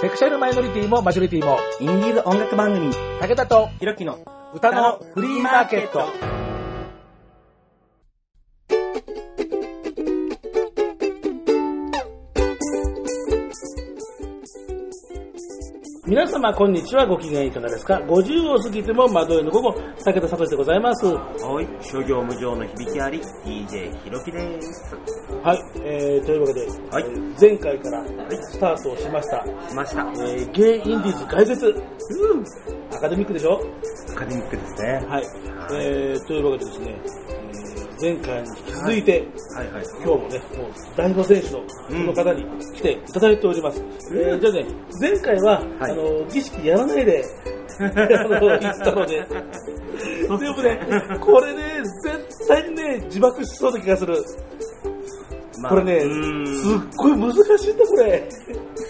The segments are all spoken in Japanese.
セクシャルマイノリティもマジョリティも、インディーズ音楽番組、武田とひろきの歌のフリーマーケット。皆様、こんにちは。ご機嫌いかがですか ?50 を過ぎても窓への午後、武田聡でございます。はい、諸行無常の響きあり、DJ ひろきです。はい、えー、というわけで、はいえー前回からスタートをしました、来ました。えー、ゲイインディーズ解説。アカデミックでしょ？アカデミックですね。はい。えー、というわけでですね、えー前回に続いて、はいはい。今日もね、もう代表選手のこの方に来ていただいております。えーじゃあね、前回は、はいあの、儀式やらないで、あの、言ったので、でもね、これね、絶対にね、自爆しそうな気がする。まあこれね、すっごい難しいんだ、これ。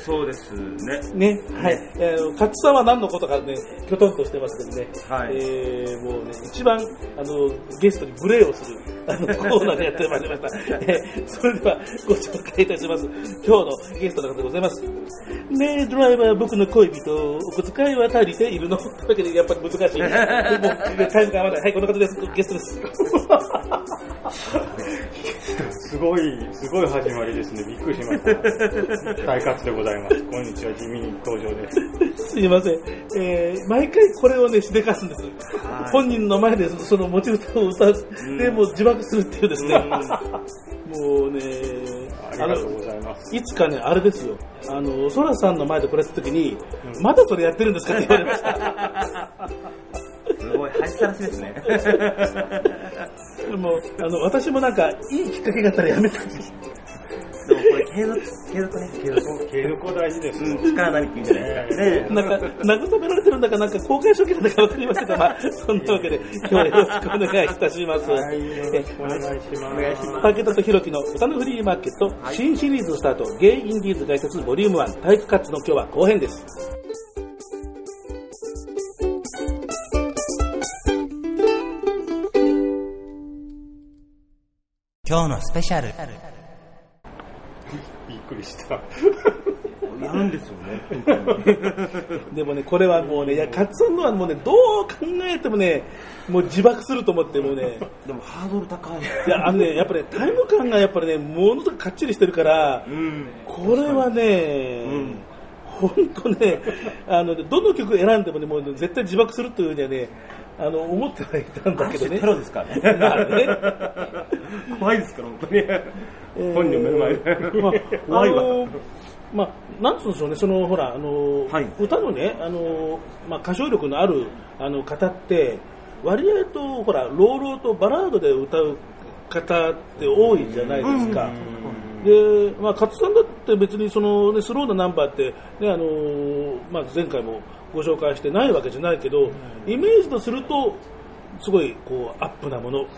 そうですね。ね、はい。えー、勝さんは何のことかね、きょとんとしてますけどね、はいえー、もうね、一番、あの、ゲストに無礼をする、あの、コーナーでやってまいりました。えー、それでは、ご紹介いたします。今日のゲストの方でございます。ねえ、ドライバー、僕の恋人、お小遣いは足りているの？というわけで、やっぱり難しい。もう、タイムが合わない。はい、この方です。ゲストです。すごい、すごい始まりですね。びっくりしました。大活でございます。こんにちは、地味に登場です。すいません。えー、毎回これをね、しでかすんです。はい本人の前でその持ち歌を歌って、もう自爆するっていうですね。もうね、ありがとうございます。いつかね、あれですよ。あの、ソラさんの前でこれやった時に、まだそれやってるんですかって言われました。すごい、恥さらしですね。でも、あの、私もなんか、いいきっかけがあったらやめたい。で継続、継続ね、継続。継続は大事です。うん、力なりって言うんかね。なんか、慰められてるんだか、なんか公開処刑なんだかわかりませんが、まあ、そんなわけで、今日はよろしくお願いいたします。はい、よろしくお願いします。お願いします武田とひろきの歌のフリーマーケット、新シリーズスタート、ゲイインディーズ解説ボリューム1、体育活の今日は後編です。今日のスペシャル。びっくりした。やるんですよね。でもね、これはもうね、いや、カツオのはもうね、どう考えてもね、もう自爆すると思って、もうね、でもハードル高い。いや、あのね、やっぱね、タイム感がやっぱりね、ものすごくかっちりしてるから、うん。これはね、ん本当ね、あの、どの曲選んでもね、もうね絶対自爆するというにはね、あの、思ってはいたんだけどね。プロですか？らね。まあね。怖いですから、本当に。えー本人の目の前で。まあ、まあ、なんつうんでしょうね、その、ほら、あの、はい。歌のね、あの、まあ、歌唱力のある、あの、方って、割合と、ほら、朗々とバラードで歌う方って多いじゃないですか。で、まあ、勝さんだって別にその、ね、スローなナンバーって、ね、あのまあ、前回もご紹介してないわけじゃないけど、イメージとすると、すごい、こう、アップなもの、ね。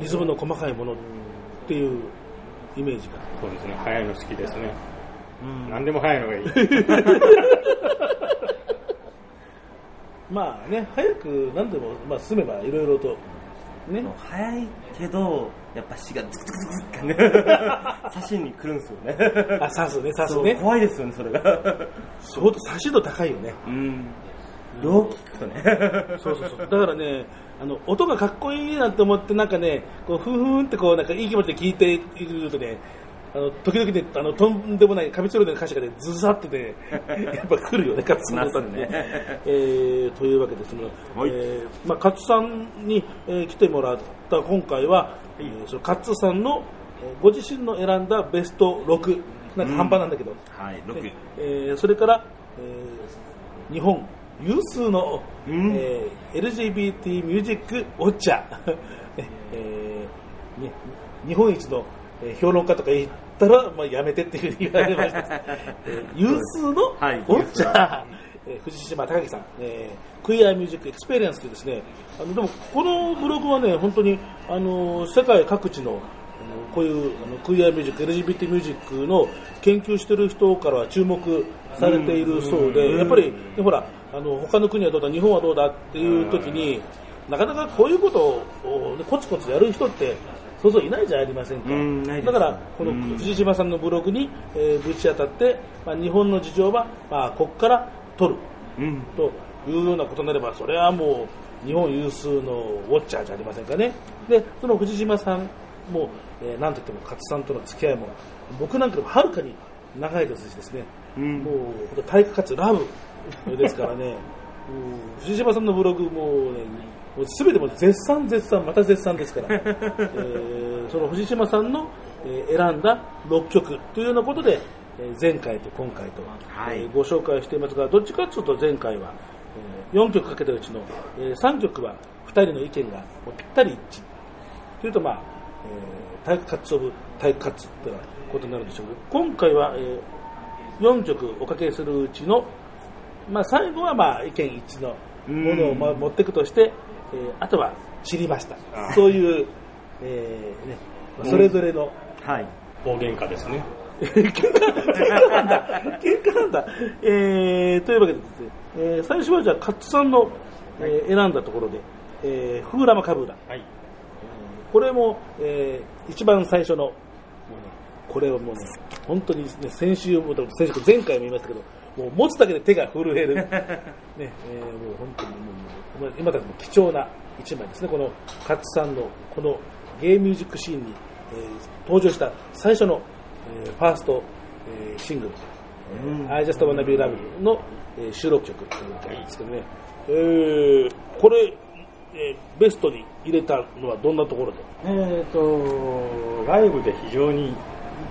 リズムの細かいものっていうイメージが。そうですね。早いの好きですね。うん何でも早いのがいい。まあね、早く何でも、まあ、進めばいろいろと、ね、早いけど、やっぱ死がズクズクズクね、刺しに来るんですよね。あ、刺すね、刺すそうね。怖いですよね、それが。相当刺し度高いよね。うん。よく聞くとね。そうそうそう。だからね、あの、音がかっこいいなって思って、なんかね、こう、ふんふんってこう、なんかいい気持ちで聞いているとね、あの、時々ね、あの、とんでもない、カミツロでの歌詞がね、ズザってね、やっぱ来るよね、カツさんの歌にね。えー、というわけですね、はい。えー、まあ、カツさんに、えー来てもらった今回は、えーそのカツさんの、えーご自身の選んだベスト6、なんか半端なんだけど、はい、6で。えーそれから、えー日本有数の、うん。えー LGBT ミュージックウォッチャー、ね えーね日本一の、えー評論家とか言ったら、まあ、やめてっていうふうに言われました、えー有数のウはい。ォッチャー、えー藤島隆樹さん、えー Queer Music Experience というですねあのでもこのブログはね本当にあの世界各地のこういうあのクイアミュージック、LGBT ミュージックの研究してる人からは注目されているそうで、やっぱり、ねほら、あの他の国はどうだ、日本はどうだっていう時に、なかなかこういうことを、ね、コツコツやる人ってそうそういないじゃありませんか。うんだから、このうん。藤島さんのブログに、えーぶち当たって、まあ、日本の事情は、まあ、ここから取る。うん。というようなことになれば、それはもう日本有数のウォッチャーじゃありませんかね。で、その藤島さんも、えーなんといっても勝さんとの付き合いも、僕なんかよりもはるかに長いですしですね、うん。もう本当体育活ラブですからね、もう藤島さんのブログもね、もう全てもう絶賛絶賛、また絶賛ですから、えーその藤島さんの、えー選んだ6曲というようなことで、えー前回と今回と、はい。えーご紹介していますが、どっちかというと前回は、え4曲かけたうちの、え3曲は2人の意見がぴったり一致。というと、まあ、えー体育活オブ体育活ということになるんでしょう。けど、今回は、え4曲おかけするうちの、まあ、最後は、まあ、意見一致のものを、まあ、持っていくとして、えーあとは散りましたあ。そういう、えーねまあそれぞれの、はい。大喧嘩ですね。喧嘩なんだ。喧嘩なんだ。えー、というわけでですね、えー最初はじゃあ、カッツさんの、えー選んだところで、えー、フーラマカブーラ。はい。これも、えー一番最初の、これをもうね、本当に、ね、先週も、先週、前回も言いましたけど、もう持つだけで手が震える、ねえーもう本当にもう、今だともう貴重な一枚ですね、このカッツさんのこのゲームミュージックシーンに、えー登場した最初の、えーファースト、えーシングル、えー I Just Wanna Be Loved の、えー収録曲というわけなんですけどね、えーこれ、えーベストに入れたのはどんなところで？えっ、と、ライブで非常に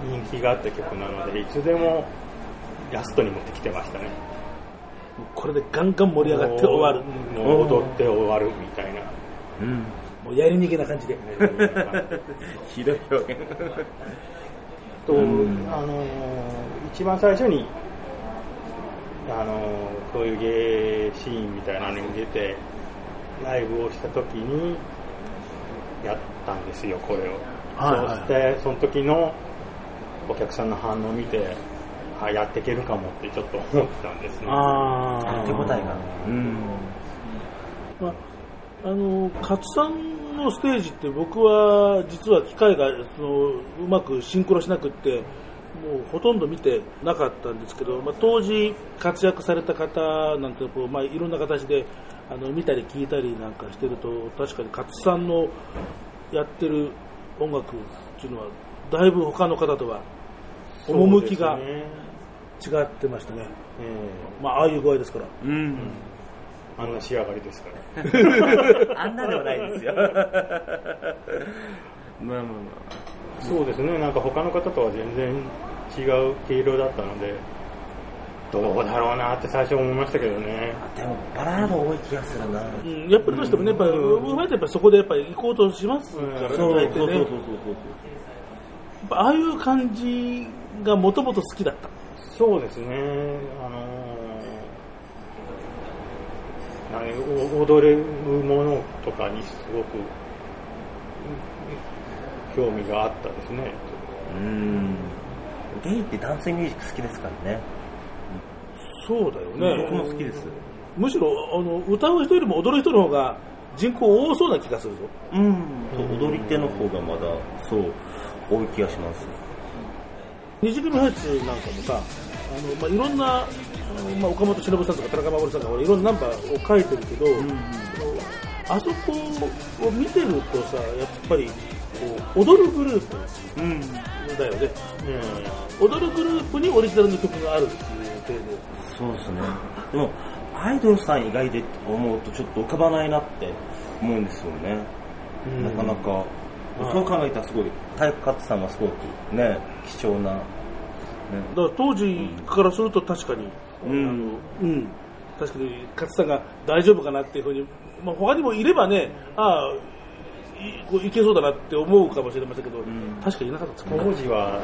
人気があった曲なので、いつでもラストに持ってきてましたね。これでガンガン盛り上がって終わる。もう踊って終わるみたいな。うん。もうやり逃げな感じで。ひどい表現。と、うんあのー一番最初に、あのーこういうゲーシーンみたいなのに出て、ライブをした時に、やったんですよ、これを。はいはいそして、その時のお客さんの反応を見て、あ、やっていけるかもってちょっと思ったんですね。あ手応えが。うん。まあ、あの、勝さんのステージって僕は実は機会がそのうまくシンクロしなくって、もうほとんど見てなかったんですけど、まあ、当時活躍された方なんてこう、まあ、いろんな形であの見たり聞いたりなんかしてると確かに勝さんのやってる音楽っていうのはだいぶ他の方とは趣が違ってましたね。えまあ、ああいう具合ですから。うん。えあんな仕上がりですから。あんなではないですよ。まあまあまそうですね、なんか他の方とは全然違う毛色だったので、どうだろうなって最初思いましたけどね。あ。でも、バラード多い気がするな。うん、やっぱりどうしてもね、やっぱり、うまいとやっぱりそこでやっぱり行こうとしますからね、そう大体ね。やっそうそうそうぱああいう感じがもともと好きだった。そうですね、あのー、何お踊れるものとかにすごくうん興味があったですね。うん。ゲイってダンスミュージック好きですからね。そうだよね。僕も好きです。むしろ、あの、歌う人よりも踊る人の方が人口多そうな気がするぞ。うん。そう踊り手の方がまだ、そう、多い気がします。二次組ハイツなんかもさ、あの、まあ、いろんな、まあ、岡本忍さんとか田中守さんとかいろんなナンバーを書いてるけど、あのあそこを見てるとさ、やっぱり、こう踊るグループうん。だよね。う踊るグループにオリジナルの曲があるっていう体で。そうですね。でも、アイドルさん以外で思うとちょっと浮かばないなって思うんですよね。なかなか。うんそう考えたらすごい、体育活さんがすごくね、貴重な、ね、だから当時からすると確かに、うん。あのうん、確かに勝さんが大丈夫かなっていうふうに、まあ、他にもいればね、ああ、いこういけそうだなって思うかもしれませんけど、ん。確かにいなかったです当時は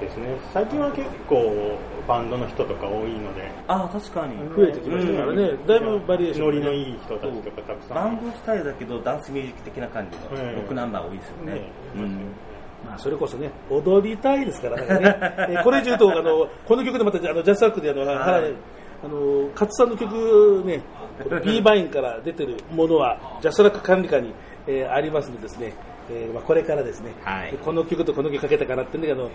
ですね、最近は結構バンドの人とか多いので、ああ、確かに。増えてきましたからね、うん。だいぶバリエーションノリのいい人たちとかたくさん。バンドスタイルだけど、ダンスミュージック的な感じのうん。ロックナンバー多いですよね。ね。うん。まあ、それこそね、踊りたいですからね。えーこれ以上言うと、あの、この曲でまた、あの、ジャスラックで、あの、はい。あの、勝さんの曲ね、B バインから出てるものは、ジャスラック管理下に、えーありますのでですね、えーまあ、これからですね、はい。この曲とこの曲かけたかなってんであの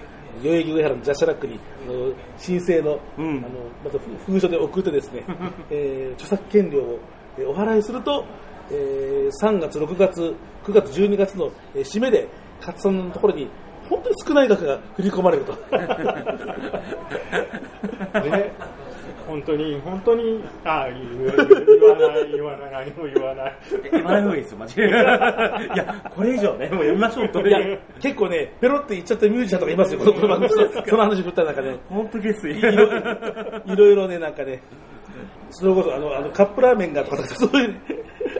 代々木上原のジャスラックにあの申請の,、うん。あのまた封書で送ってですね、えー著作権料をえーお払いすると、えー3月、6月、9月、12月の、えー締めで勝さんのところに本当に少ない額が振り込まれると。ね、本当に、本当に、あ言わ言わない、言わない、何も言わない。言わない方がいいですよ、マジで。いや、これ以上ね、もう読みましょうと。いや、結構ね、ペロって言っちゃったミュージシャンとかいますよ、このこの番組でその話振った中で、本当ですよ。いろいろいろね、なんかね、それこそあのあのカップラーメンがとか、そういう、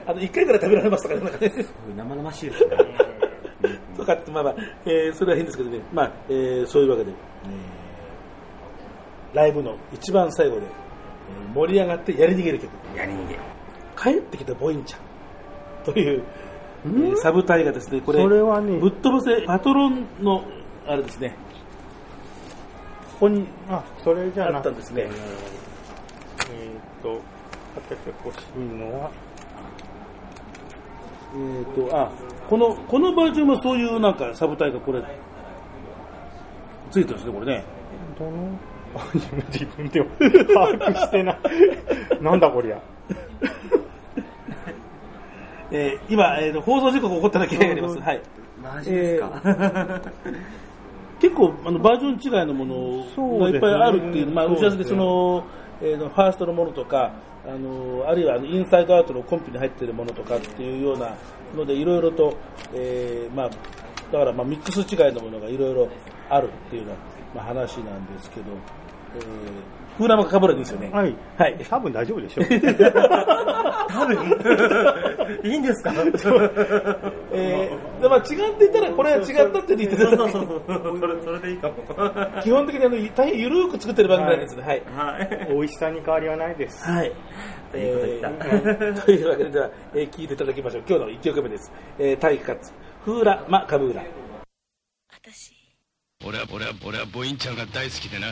あの1回から食べられますとかね、なんかね、生々しいですね。とかって、まあまあ、えーそれは変ですけどね、まあ、えーそういうわけで、えーライブの一番最後で、えー盛り上がってやり逃げる曲、やり逃げ。帰ってきたボインちゃん。という、えーサブ隊がですね、これ、それはねぶっ飛ばせパトロンの、あれですね、ここにあ、それじゃあったんですね。えーっと、かけてほしいのは、えー、とあこのこのバージョンはそういうなんかサブタイがこれついてるんですねこれね。どの、あ自分でも把握してない。なんだこりゃ。えー今、えーと放送事故が起こっただけがあります、はい、マジですか？結構あのバージョン違いのものがいっぱいあるっていうまあ、打ち合わせでその、えーのファーストのものとかあのあるいはあのインサイドアウトのコンピに入っているものとかっていうようなのでいろいろと、えーまあ、だからまあミックス違いのものがいろいろあるっていうような、ま、話なんですけど、えー、フーラマかぶらでいいですよねはい。はい多分大丈夫でしょう。多分いいんですか？えーでまあ、違っていたらこれは違ったって言ってそうたそうそう。それ、それでいいかも。基本的にあの大変ゆるく作ってる番組なんですねはいはい。美味しさに変わりはないです。はい。いいこと言ったえー というわけで、では、えー聞いていただきましょう。今日の1曲目です。えー、体育活、フーラ・マ・カブーラ。私俺は俺は俺はボインちゃんが大好きでな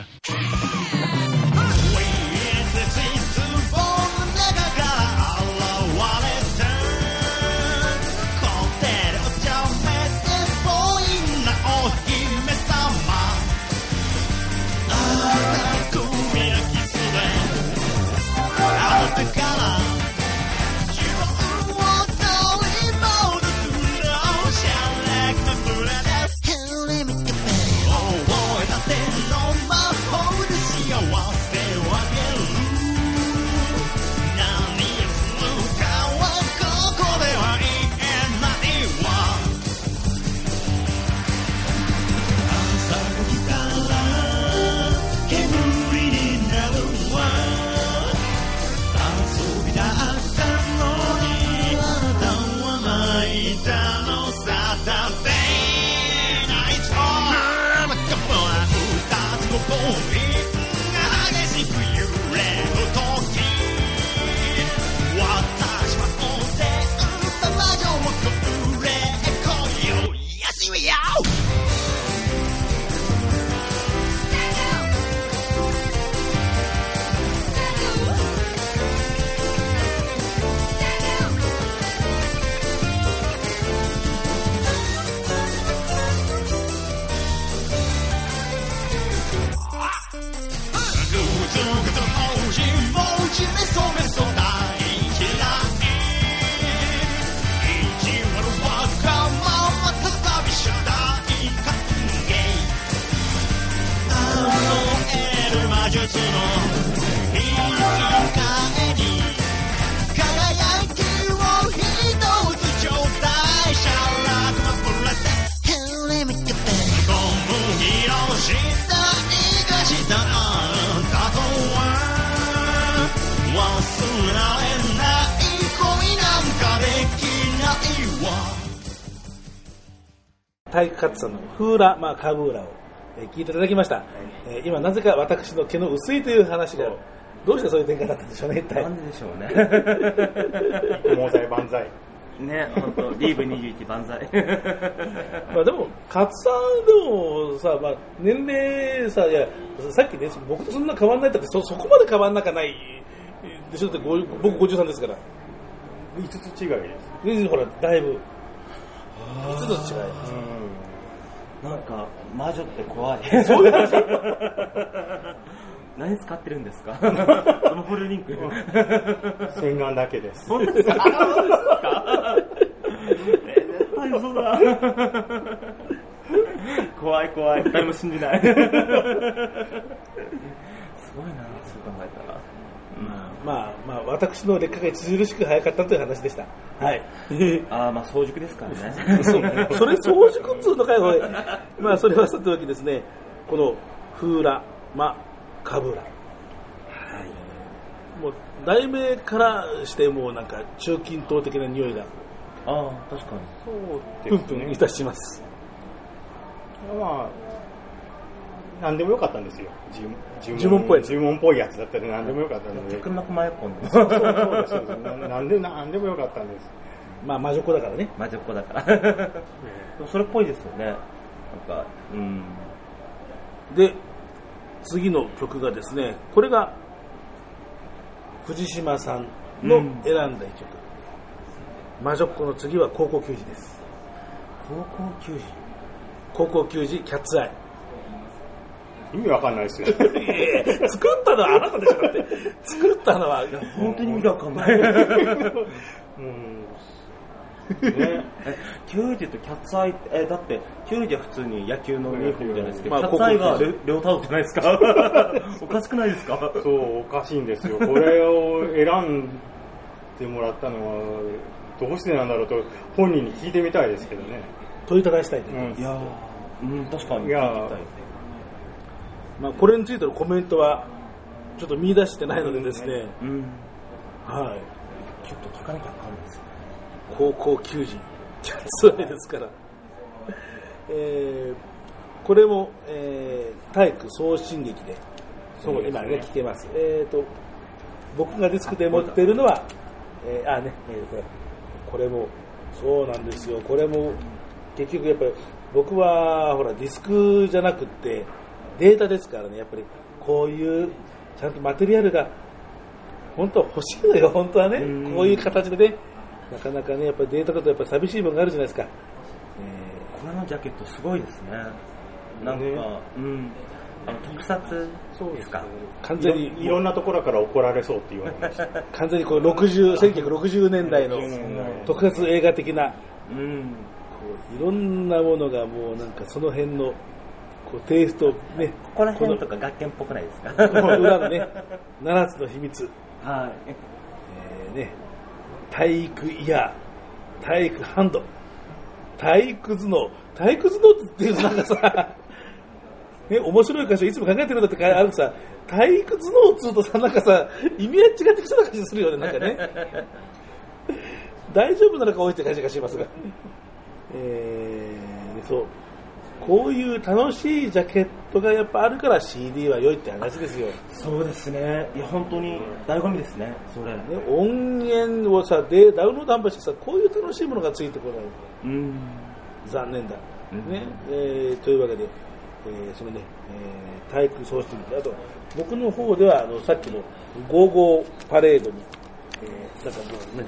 体育活さんのフーラ・マ・カブーラを、えー聞いていただきました。えー今、なぜか私の毛の薄いという話が、どうしてそういう展開だったんでしょうね、一体なん。ででしょうね。毛剤万歳。ね、本当リーブ21万歳。まあでも、勝さんでもさ、まあ、年齢さ、いや、さっきね、僕とそんな変わんないってそ、そこまで変わんなかないでしょって、ご僕53ですから。5つ違いです。ほら、だいぶ。5つ違います。うんなんか、魔女って怖い。何使ってるんですか？このホルリンク。洗顔だけです。本当ですか本当ですか？え絶対嘘だ。怖い怖い。誰も信じない。すごいな、そう考えたら。まあまあ、私の劣化が著しく早かったという話でした。はい。ああ、まあ、早熟ですからね。そう それ早熟っつうのかよ、おいまあ、それはさておきですね、このフーラ、マ、カブラ。もう、題名からしてもうなんか中近東的な匂いがああ、確かに。そうプですねンプンい。たします。まあ、なんでもよかったんですよ。呪呪文っぽい呪文っぽいやつだったら何でもよかったので。くまくまやこんでそうそうそうですそうですななんで、なんでもよかったんです。まあ、魔女子だからね。魔女っ子だから。それっぽいですよね。なんか、うん。で、次の曲がですね、これが藤島さんの選んだ一曲。魔女っ子の次は高校球児です。高校球児？高校球児キャッツアイ。意味わかんないですよ。いやいや作ったのはあなたでしょだって。作ったのは、本当に意味がわかんない。うん。ね。え球児とキャッツアイ、え、だって、球児は普通に野球のユニフォームじゃないですけど、まあキャッツアイが高校球レレオタードじゃないですか。おかしくないですか？そう、おかしいんですよ。これを選んでもらったのは、どうしてなんだろうと、本人に聞いてみたいですけどね。問いただしたいね。うんいやー、うん、確かに。いやまあ、これについてのコメントは、ちょっと見出してないのでですね、うん。はい。ちょっと聞かなきゃわかんないですね。高校球児、キャッツアイですから。えーこれも、えー体育送信劇で、そうですね今ね、聞けます。えーと、僕がディスクで持っているのは、えーあ、ね、えーこれ、これも、そうなんですよ。これも、結局やっぱり、僕は、ほら、ディスクじゃなくって、データですからね、やっぱり、こういう、ちゃんとマテリアルが、本当は欲しいのよ、本当はね。うんこういう形でね、なかなかね、やっぱりデータだとやっぱり寂しいものがあるじゃないですか。これのジャケットすごいですね。なんか、ねうん。あの、特撮ですか？完全に、いろんなところから怒られそうって言われました。完全にこう60、1960年代の60年代特撮映画的な、うん。こういろんなものがもうなんかその辺のこうテイスト、ね、ここら辺とか学研っぽくないですか？この裏のね、7つの秘密、はい。えーね、体育イヤー、体育ハンド、体育頭脳、体育頭脳っていうとなんかさ、ね、面白い箇所いつも考えてるんだってあるさ、体育頭脳っつうとさ、なんかさ、意味合い違ってきそうな感じするよね、なんかね。大丈夫なのか多いって感じがしますが。えー、そう。こういう楽しいジャケットがやっぱあるから CD は良いって話ですよ。ね、そうですね。いや、本当に醍醐味ですね、それ。音源をさ、でダウンロード販売してさ、こういう楽しいものがついてこない。うん。残念だ。うんね、えーというわけで、えーそのね、えー体育送信機、あと、僕の方では、あの、さっきの55パレードに、えーなんかもうね、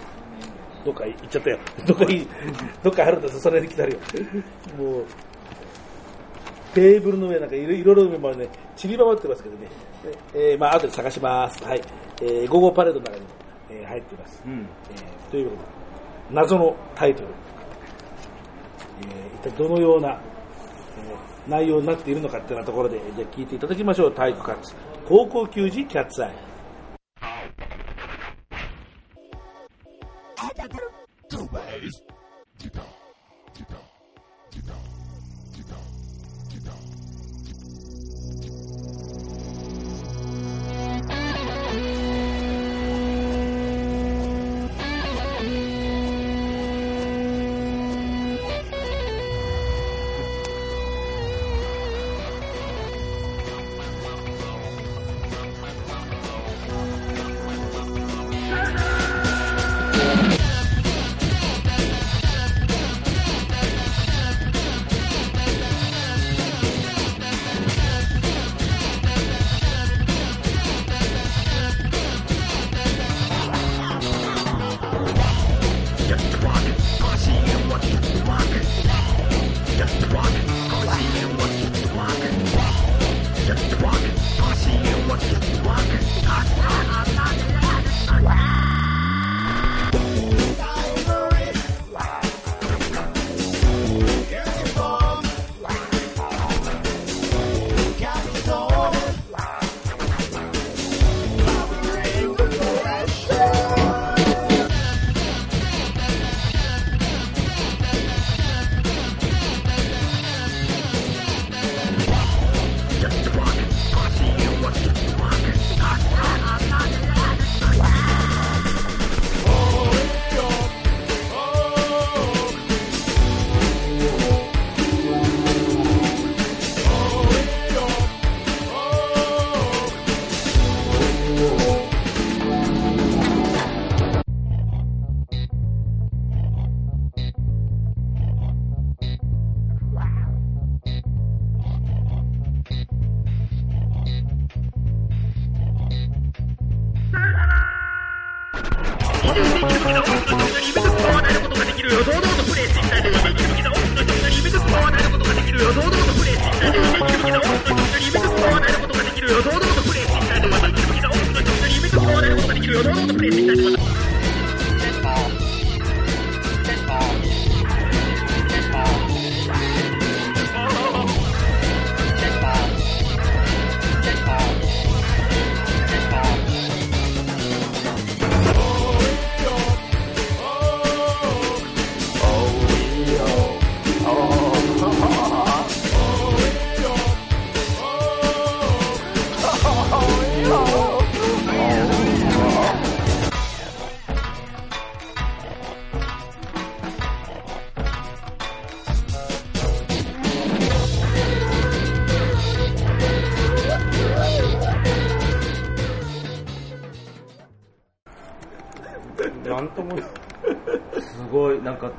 どっか行っちゃったよ。どっかいい、どっかあるんですそれに来たるよ。もう、テーブルの上なんかいろいろいろまね、散りばまってますけどね。えーまあ、後で探します。はい。えー、午後パレードの中にも、えー入っています。うん。えーというわけで、謎のタイトル、えー一体どのような、えー内容になっているのかっていうようなところで、じゃあ聞いていただきましょう。体育活。高校球児キャッツアイ。「なん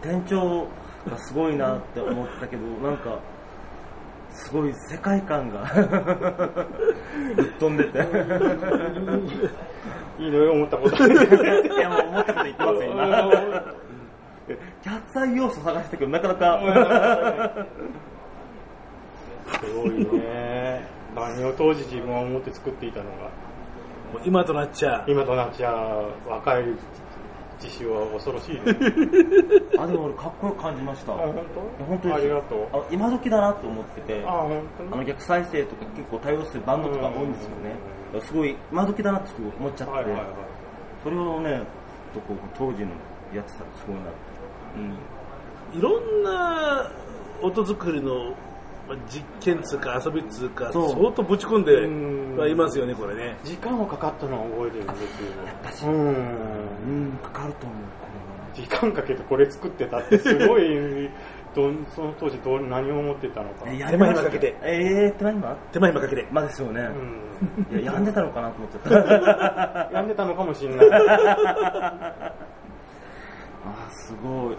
店長がすごいなって思ったけど、なんか、すごい世界観がぶっ飛んでて。いろいろ思ったこと。いや、もう思ったこと言ってますよ、今。キャッツアイ要素探したけど、なかなか。すごいね。何を当時自分は思って作っていたのが、もう今となっちゃ、今となっちゃ若い自主は恐ろしいね。あ、でも俺かっこよく感じました。あ、本当？本当ありがとう。あ今時だなと思ってて、あ、の逆再生とか結構対応するバンドとか多いんですよね。すごい今時だなって思っちゃって、はいはいはい。それをね、とこう当時のやってたらすごいなって。いろんな音作りのまあ実験つうか遊びつうか、そう相当ぶち込んうんではいますよね、これね。時間はかかったのは覚えてるんですよ。やっぱし、うん。うん、かかると思う、こ時間かけてこれ作ってたって すごい、どんその当時どう何を思ってたのか。れは。手間暇かけてえー、手間暇？手間暇かけて。まあですよね。うん。いや、病んでたのかなと思っちゃった。病んでたのかもしれない。あー、すごい。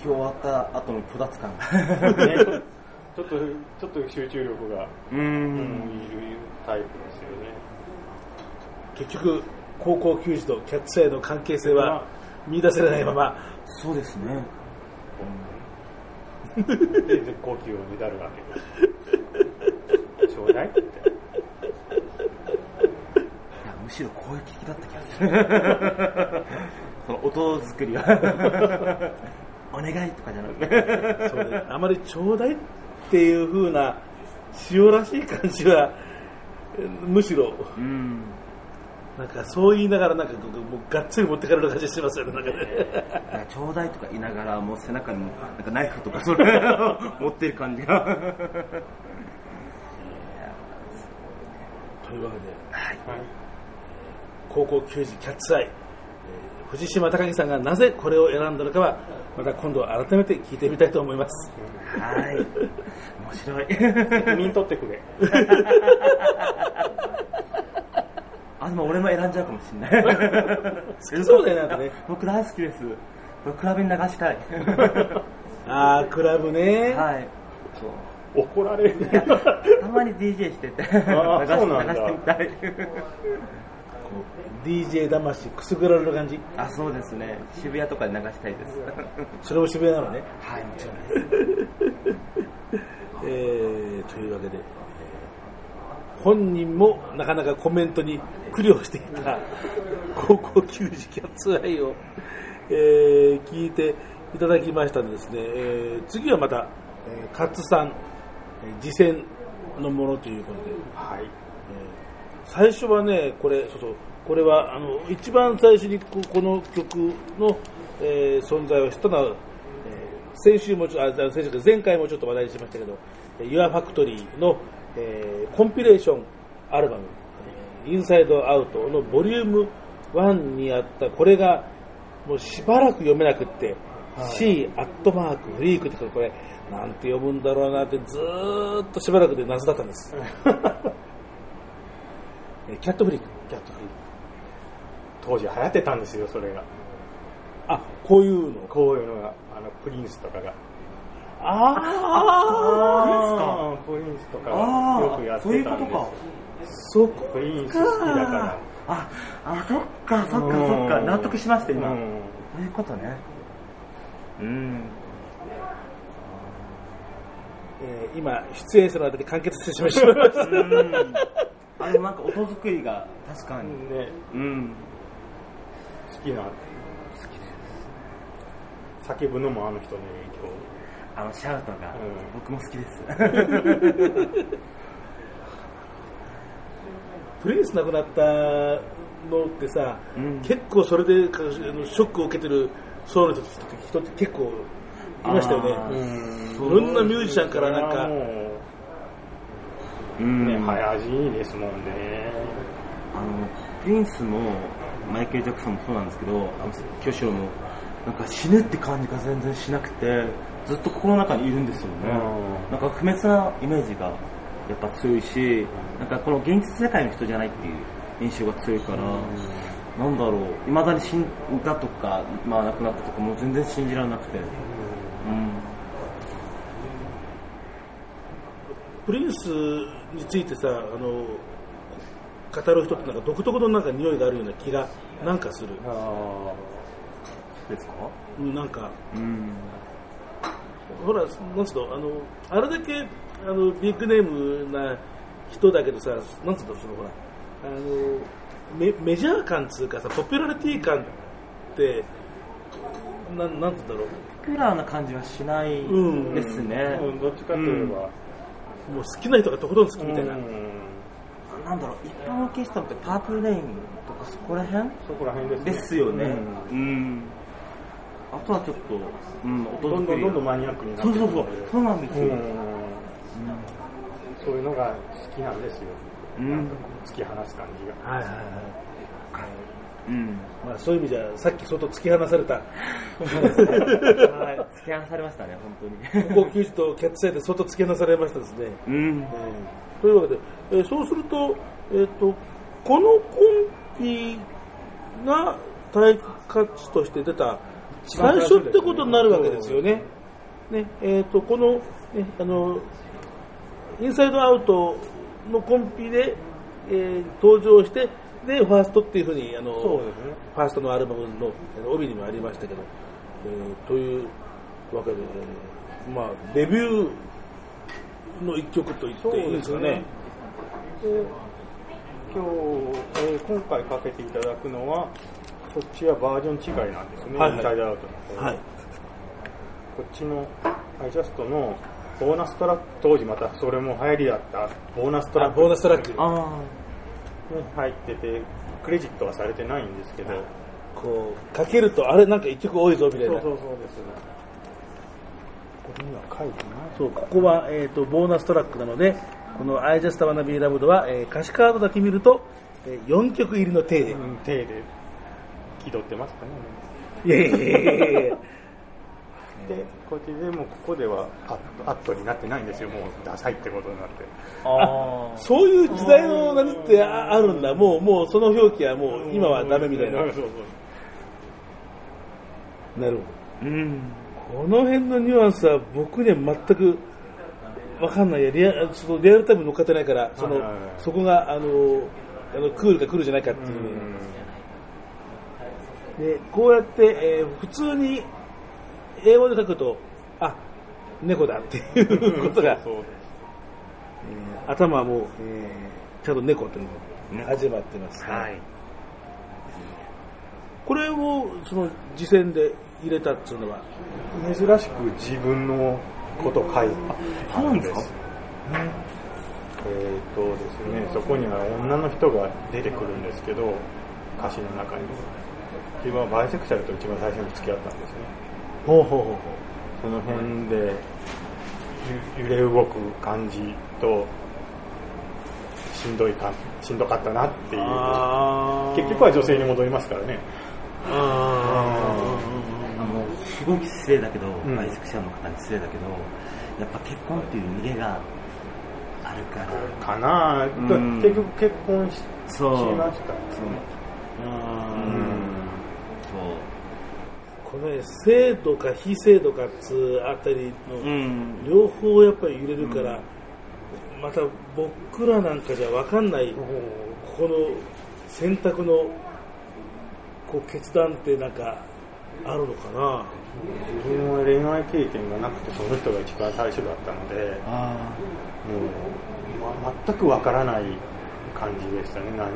今日終わった後の虚脱感。ねちょっと、ちょっと集中力が、ううん、ん。いるタイプですよね。結局、高校球児とキャッツアイの関係性は見出せれないまま、そうですね。で、絶好球をねだるわけ。ちょうだいって。むしろ攻撃的だった気がする。その音作りが。お願いとかじゃなくて。そうね、あまりちょうだいっていう風な塩らしい感じは、むしろ、うん。なんかそう言いながら、なんかもうがっつり持ってかれる感じしてますよね、なんかね。ちょうだいとか言いながら、もう背中になんかナイフとかそれ 持ってる感じが。というわけで、はい。高校球児キャッツアイ、えー藤島貴樹さんがなぜこれを選んだのかは、また今度改めて聞いてみたいと思います。はい。面白い。責任取ってくれ。あ、でも俺も選んじゃうかもしれない。そうだよね、あとね。僕大好きです。これクラブに。流したい。あー、クラブね。はい。そう。怒られる。たまに。DJ してて、流しあーそうなんだ流してみたい。DJ 魂くすぐられる感じ。あ、そうですね。渋谷とかで流したいです。それも渋谷なのね。はい、もちろんです。えーというわけで、えー本人もなかなかコメントに苦慮していた 高校球児キャッツアイを、えー聞いていただきましたのでですね、えー次はまた、えーカツさん、えー次戦のものということで、はい。えー最初はね、これ、そうそう、これは、あの、一番最初にここの曲の、えー存在を知ったのは、えー先週もちょ、あ、先週か前回もちょっと話題にしましたけど、えー Your Factory の、えーコンピレーションアルバム、えーインサイドアウトのボリューム1にあった、これが、もうしばらく読めなくって、C アットマークフリークってこれ、なんて読むんだろうなってずーっとしばらくで謎だったんです。えーキャットフリーク。キャットフリー当時流行ってたんですよ、それが。あ、こういうの。こういうのが、あの、プリンスとかが。ああープリンスとかよくやあ、っそういうてたんです。ことか。そこプリンス好きだから。ああそっかそっかそっか。納得しました今、うん。そういうことね。うん。えー今、出演者の間で完結してしまいました。うん。あのなんか音作りが確かに。ね。うん。好きな叫ぶのもあの人のあのシャウトが、うん。僕も好きです。プリンス亡くなったのってさ、うん。結構それでかあのショックを受けてる層の人人って結構いましたよあね。ーいろんなミュージシャンからなんか。うん。ね早死にですもんね。あのプリンスもマイケル・ジャクソンもそうなんですけどあの巨匠もなんか死ぬって感じが全然しなくてずっと心の中にいるんですよね、うん。なんか不滅なイメージがやっぱ強いしなんかこの現実世界の人じゃないっていう印象が強いから、なんだろういまだに死んだとか、まあ、亡くなったとかもう全然信じられなくて、うん。プリンスについてさ、あの語る人ってなんか独特のなんか匂いがあるような気がなんかする。あですか？うんなんか、うん。ほら、なんつうの、あの、あれだけ、あの、ビッグネームな人だけどさ、なんつうの、そのほら、あの、メメジャー感つうかさ、ポピュラリティ感って、なん、なんつうんだろう、ポピュラーな感じはしないうんですね、うん。どっちかといえば、もう好きな人がとことん好きみたいな。うん。なんだろう一般オーケストラってパープルレインとかそこら辺？そこら辺ですね。ですよね。ううんん、あとはちょっと、うん、音どんどんどんどんマニニアックになってそうそうそうそうなんですよ、うん。そういうのが好きなんですよ、うん。なんかこう突き放す感じが。はいはいはい。うん。まあ、そういう意味じゃ、さっき相当突き放された、はい。突き放されましたね本当に。高校球児とキャッチサイで相当突き放されましたですね。うん。えーというわけで、えーそうすると、えー、とこのコンピが対価値として出た最初ってことになるわけですよね。ねえー、とこの,、ね、あのインサイドアウトのコンピで、えー登場してでファーストっていうふうにあのそうですねファーストのアルバムの帯にもありましたけど、えーというわけで、えーまあ、デビューの一曲と言っていいですかね。で今日、えー今回かけていただくのはこっちはバージョン違いなんですね、はいはいインサイドアウトの方はい。こっちのアイジャストのボーナストラック当時またそれも流行りだったボーナストラックあボーナストラック。あに入っててクレジットはされてないんですけど、こう、かけると、あれなんか一曲多いぞみたいな。そうそうそうですここには書いてないそうここは、えー、とボーナストラックなので、この I Just Wanna Be Loved は、えー歌詞カードだけ見ると、え4曲入りの体で。うん手で気取ってますかねいやいやいやいや いやでこっちでもここではアットアットになってないんですよもうダサいってことになってああ そういう時代の何ってああるんだ。もう、もうその表記はもう今はダメみたいな。そうそうなるほうんど。この辺のニュアンスは僕には全くわかんないや。リアそのリアルタイムに乗っかってないから、そのはいはいはいそこが、あの、あのクールかクールじゃないかっていうね。でこうやって、えー普通に英語で書くと、あ猫だっていうことが、そうです。えー頭はもう、えーちゃんと猫というのが始まってます、はい。これをその次戦で入れたっていうのは、珍しく自分のことを書いた。そうなんですか？えっ、とですねそこには女の人が出てくるんですけど歌詞の中に自分はバイセクシャルと一番最初に付き合ったんですね。ほうほうほうほう。その辺でゆ揺れ動く感じとしんどいかしんどかったなっていう。結局は女性に戻りますからね。ああのすごく失礼だけど、ん。バイセクシャルの方に失礼だけどやっぱ結婚っていう逃げがあるから。かな。あうん。結局結婚ししそう。ましたそうーあーうんこのね制度か非制度かっつうあたりの、両方やっぱり揺れるから、また僕らなんかじゃ分かんないここの選択のこう決断ってなんかあるのかな。自分は恋愛経験がなくてその人が一番最初だったのであもう、ま、全くわからない感じでしたね。何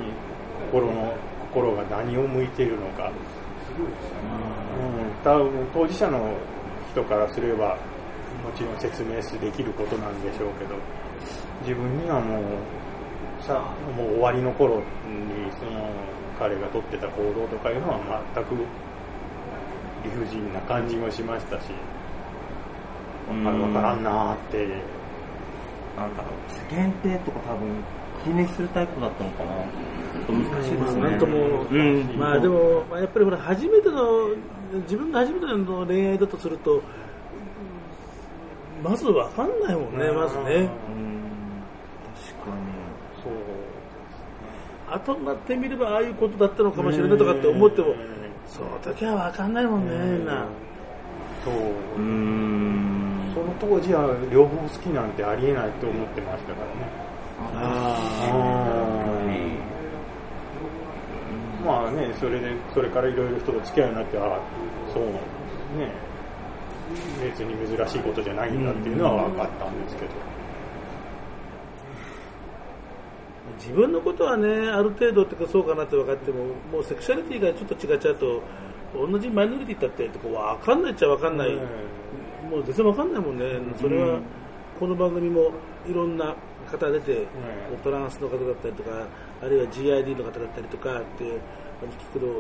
心の心が何を向いているのか、うん、多分当事者の人からすればもちろん説明できることなんでしょうけど自分にはもうさもう終わりの頃にその彼が取ってた行動とかいうのは全く理不尽な感じもしましたし分かる分からんなーって。なんだろう、世間体とか多分、気にするタイプだったのかな。難しいですね。なんとも、うん、まあでも、まあ、やっぱりほら初めての自分が初めての恋愛だとするとまず分かんないもんね、まずね。うん、確かに。そう。後になってみればああいうことだったのかもしれないとかって思ってもその時は分かんないもんねな。そう。うーん。その当時は両方好きなんてありえないと思ってましたからね。あまあねそれでそれからいろいろ人と付き合うようになってあそうね。別に珍しいことじゃないんだっていうのは分かったんですけど、自分のことはねある程度ってかそうかなって分かってももうセクシャリティがちょっと違っちゃうと同じマイノリティだって分かんないっちゃ分かんない、もう全然分かんないもんね。それはこの番組もいろんな方出て、トランスの方だったりとかあるいは GID の方だったりとかって聞くけどや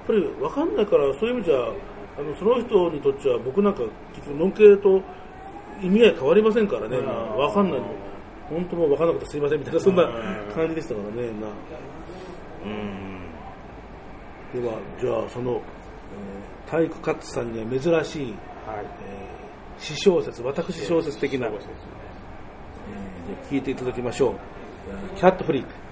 っぱり分かんないからそういう意味じゃあのその人にとっては僕なんか結局ノン系と意味合い変わりませんからね、うん分かんないの。本当もう分かんなくてすいませんみたいなそんな感じでしたからね。なうん。ではじゃあその、えー体育カッツさんには珍しい、はい。えー詩小説私小説的な、聞いていただきましょう。キャットフリーク。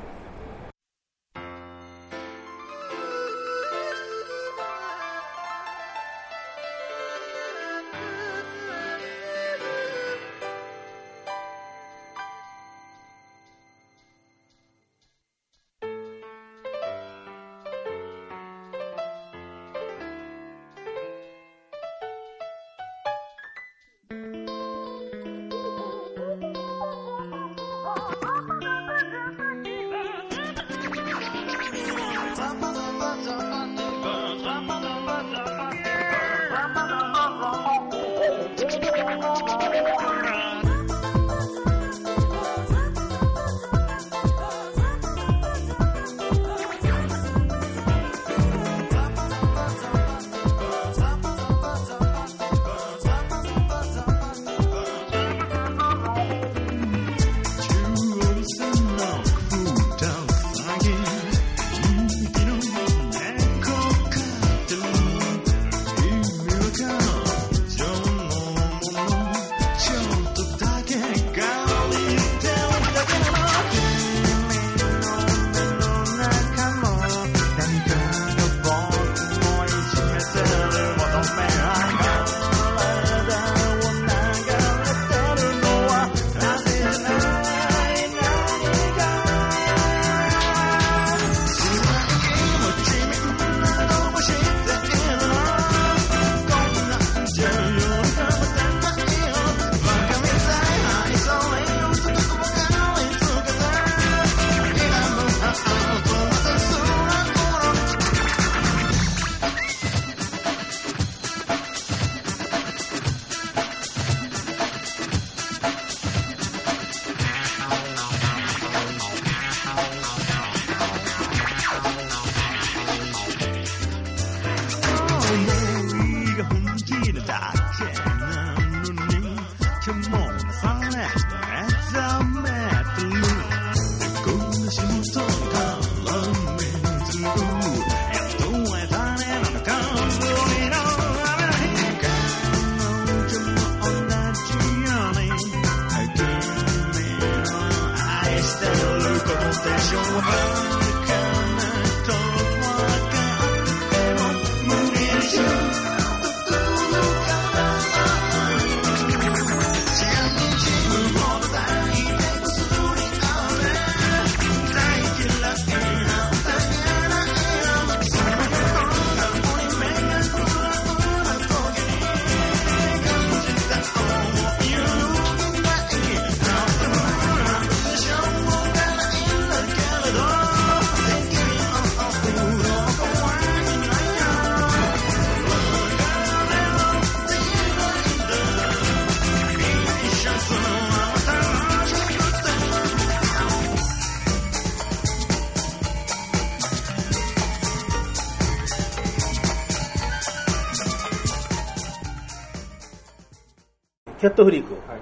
キャットフリークをはい。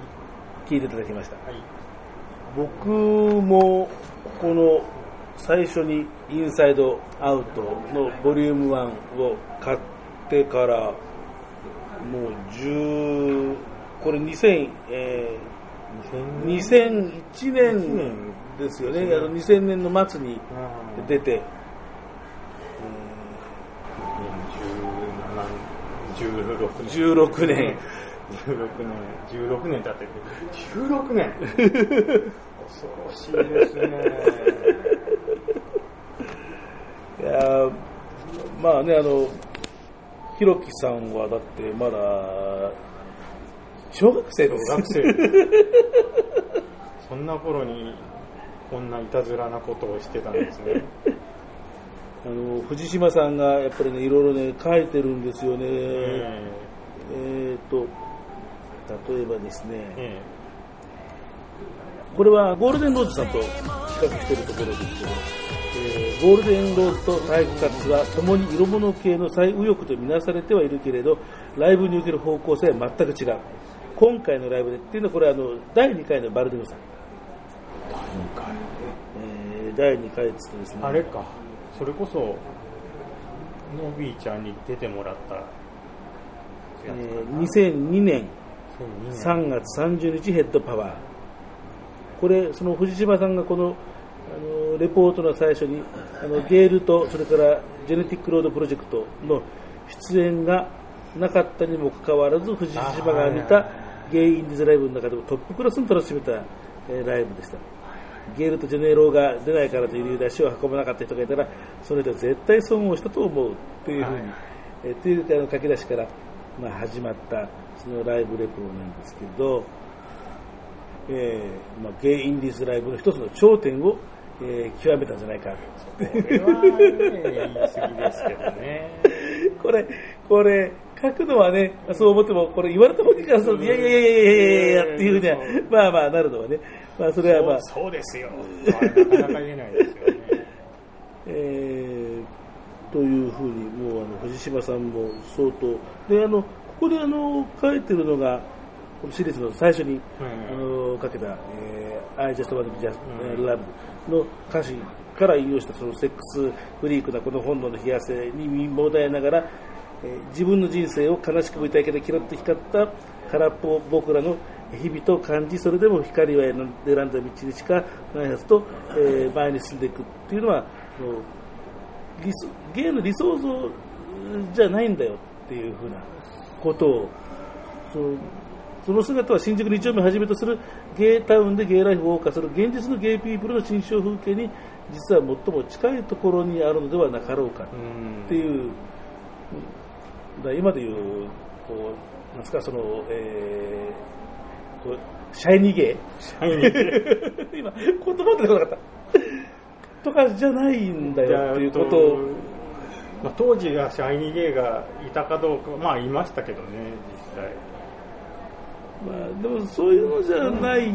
聞いていただきました。はい。僕もこの最初にインサイドアウトのボリューム1を買ってからもう10これ2000、えー2001年ですよね、あの2000年の末に出て、17、16年。16年、16年、16年経ってる。16年恐ろしいですね。いやーまあね、あの、ひろきさんはだってまだ、小学生です小学生。そんな頃に、こんないたずらなことをしてたんですね。あの藤島さんがやっぱりね、いろいろね、書いてるんですよね。ええーと、例えばですね、ええ。これはゴールデンローズさんと比較しているところですけど、えーゴールデンローズと体育活は共に色物系の最右翼とみなされてはいるけれど、ライブにおける方向性は全く違う。今回のライブでっていうのは、これはあの第2回のバルデノさん。えー第2回ですとですね、あれか、それこそ、のびーちゃんに出てもらったえー2002年2002年3月30日ヘッドパワー。これ、その藤島さんがこの、あの、レポートの最初に、あの、ゲールと、それから、ジェネティックロードプロジェクトの出演がなかったにもかかわらず、藤島が見たゲイインディーズライブの中でもトップクラスに楽しめた、えーライブでした。ゲールとジェネローが出ないからという理由で足を運ばなかった人がいたら、それで絶対損をしたと思うっていうふうに、はいえーっていうあの書き出しから、まあ、始まったそのライブレポなんですけど、えーまあ、ゲイインディーズライブの一つの頂点を、えー極めたんじゃないか。これはね、言い過ぎですけどね。これ、これ、書くのはね、そう思っても、これ言われた本人からすると、いやいやいやいやいやいやっていうふうには、まあまあなるのはね、まあそれはまあ、そうですよ。なかなか言えないですよね。えーというふうに、もうあの藤島さんも相当、で、あの、ここであの、書いてるのが、このシリーズの最初に、あのかけた、えー、I just want to be just、love の歌詞から引用したそのセックスフリークなこの本能の冷やせに身もだえながら、えー自分の人生を悲しく見たいけどキラッと光った空っぽ僕らの日々と感じそれでも光は選んだ道にしかないはずと、えー前に進んでいくっていうのはあの理想芸の理想像じゃないんだよっていうふうなことをそのその姿は新宿2丁目をはじめとするゲイタウンでゲイライフを謳歌する現実のゲイピープルの心象風景に実は最も近いところにあるのではなかろうかうんっていう、だ今でいうこうなんですかその、えーこうシャイニーゲイシャイニー 今言葉出てこなかった。とかじゃないんだよっていうことを。まあ、当時がシャイニーゲイがいたかどうか、まあいましたけどね、実際。まあ、でもそういうのじゃない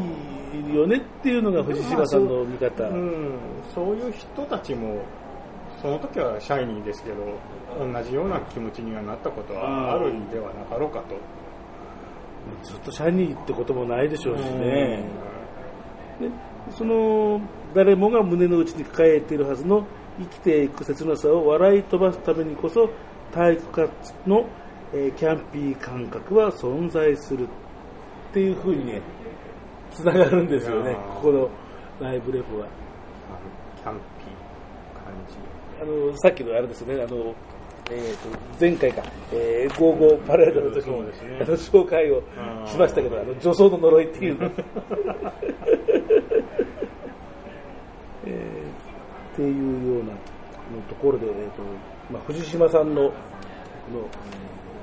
よねっていうのが藤島さんの見方、うん、そういう人たちも、その時はシャイニーですけど、同じような気持ちにはなったことはあるんではなかろうかと。ずっとシャイニーってこともないでしょうしね、でその誰もが胸の内に抱えているはずの生きていく切なさを笑い飛ばすためにこそ体育活の、えーキャンピー感覚は存在するっていうふうにねつながるんですよね。ここのライブレポは。キャンピー感じ。あのさっきのあれですね。あの、えー、と前回か、えー、ゴーゴーパレードの時に、ね。あの紹介をしましたけどあの女装の呪いっていう。の えーっていうようなところで、えーとまあ、藤島さんのの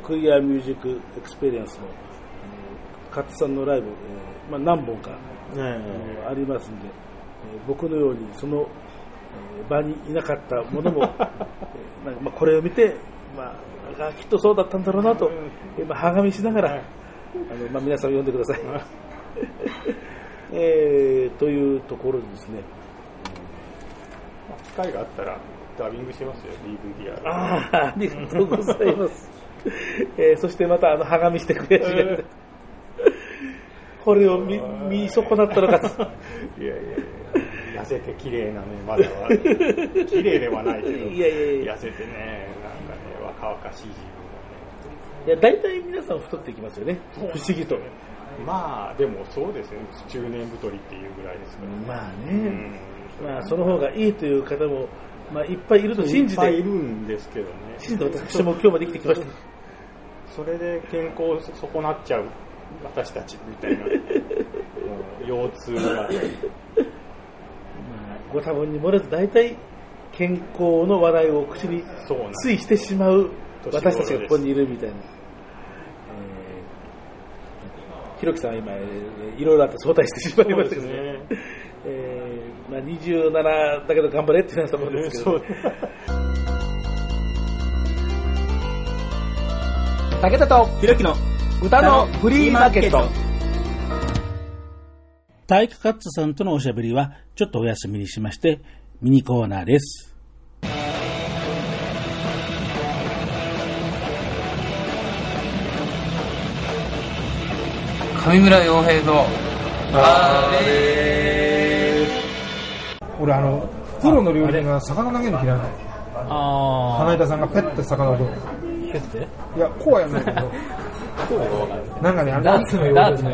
Queer Music Experience のえー勝さんのライブ、えーまあ、何本かねありますんで、えー僕のようにその、えー場にいなかったものも、えーまあまあ、これを見て、まあ、あきっとそうだったんだろうなと、えーまあ、はがみしながら、はい。あのまあ、皆さん読んでください。えーというところでですね、機会があったらダビングしますよ、DVD ああーありがとうございます。えーそしてまたあの、はがみしてくれる、えこれを見見損なったのかと。いやいやいや、痩せて綺麗なね、まだは。綺麗ではないけど、いやいやいや痩せてね、なんかね、若々しい自いや、大体皆さん太っていきますよね。不思議と。分がね。まあ、でもそうですね、中年太りっていうぐらいですから。まあうね、んまあその方がいいという方も、まあいっぱいいると信じて、いっぱいいるんですけどね。信じて私も今日まで生きてきました。それで健康を損なっちゃう私たちみたいな、腰痛が、まあ、ご多分に漏れず大体健康の話題を口についしてしまう私たちがここにいるみたいな。えーひろきさんは今、えーいろいろあって早退してしまいましたけどね。ねえーまあ、27だけど頑張れってなったもんですけど、そう武田とひろきの歌のフリーマーケット。体育カッツさんとのおしゃべりはちょっとお休みにしまして、ミニコーナーです。上村洋平の俺あのプロの料理人が魚投げるの嫌いなのあ花板さんがペッて魚を取るー、って？いやこうはやんないけど。なんかねあのダーツのようじゃなくて。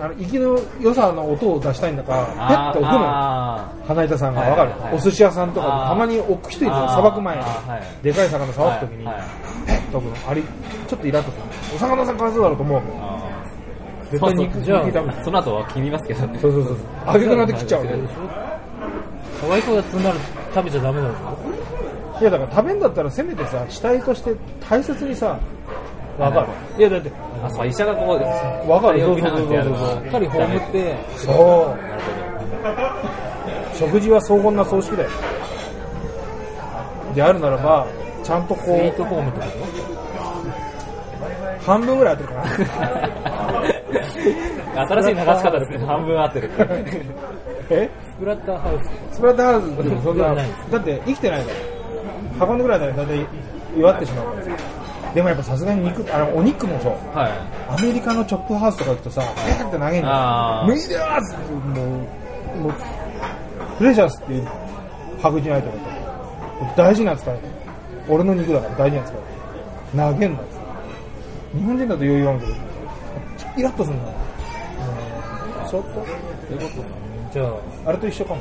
あの息の良さの音を出したいんだからペッて置くの花板さんがわかる、はいはいお寿司屋さんとかでたまに置く人いるじゃんあー。さばく前に、はいでかい魚さばくときに、ペッと置くの。あれちょっとイラッとする。お魚さんかわいそうだろうと思う。あ絶対肉その後は切りますけどね。そうそうそう。揚げくなって切っちゃうのかわいそうだってなる食べちゃダメだろ。いやだから食べんだったらせめてさ死体として大切にさわかる？いやだってあ、そう、医者がこう、わかる？そうそうそう。そしっかり葬って、そう。食事は荘厳な葬式だよ。であるならばちゃんとこスイートうホームってこ半分ぐらい当てるかな。と 新しい流し方ですね。半分合ってる。え？スプラッターハウス。スプラッターハウスでもそんな だって生きてないから運んでぐらいだら大体弱ってしまうからでもやっぱさすがに肉あのお肉もそう。はい。アメリカのチョップハウスとか行くとさペーって投げんの無理だー。っつってもうもうプレシャスって白人相手だと大事な扱い俺の肉だから大事な扱い投げんだ日本人だと余裕あるけど。イラッとするん。だようんちょっとじゃあ、あれと一緒かも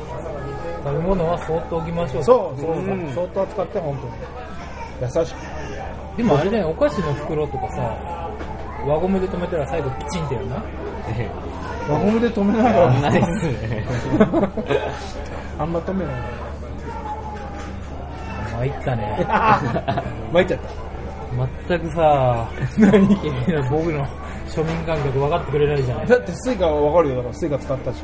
食べ物はそーっと置きましょう。そう。そうそう、ん。そっと扱って本当に。優しく。でもあれだよ、お菓子の袋とかさ、輪ゴムで止めたら最後ピチンってやるな。輪ゴムで止めないからないっすね。あんま止めない。参ったね。参っちゃった。全くさ、何？僕の庶民感覚分かってくれないじゃない。だって Suicaは分かるよ。だから Suica 使ったし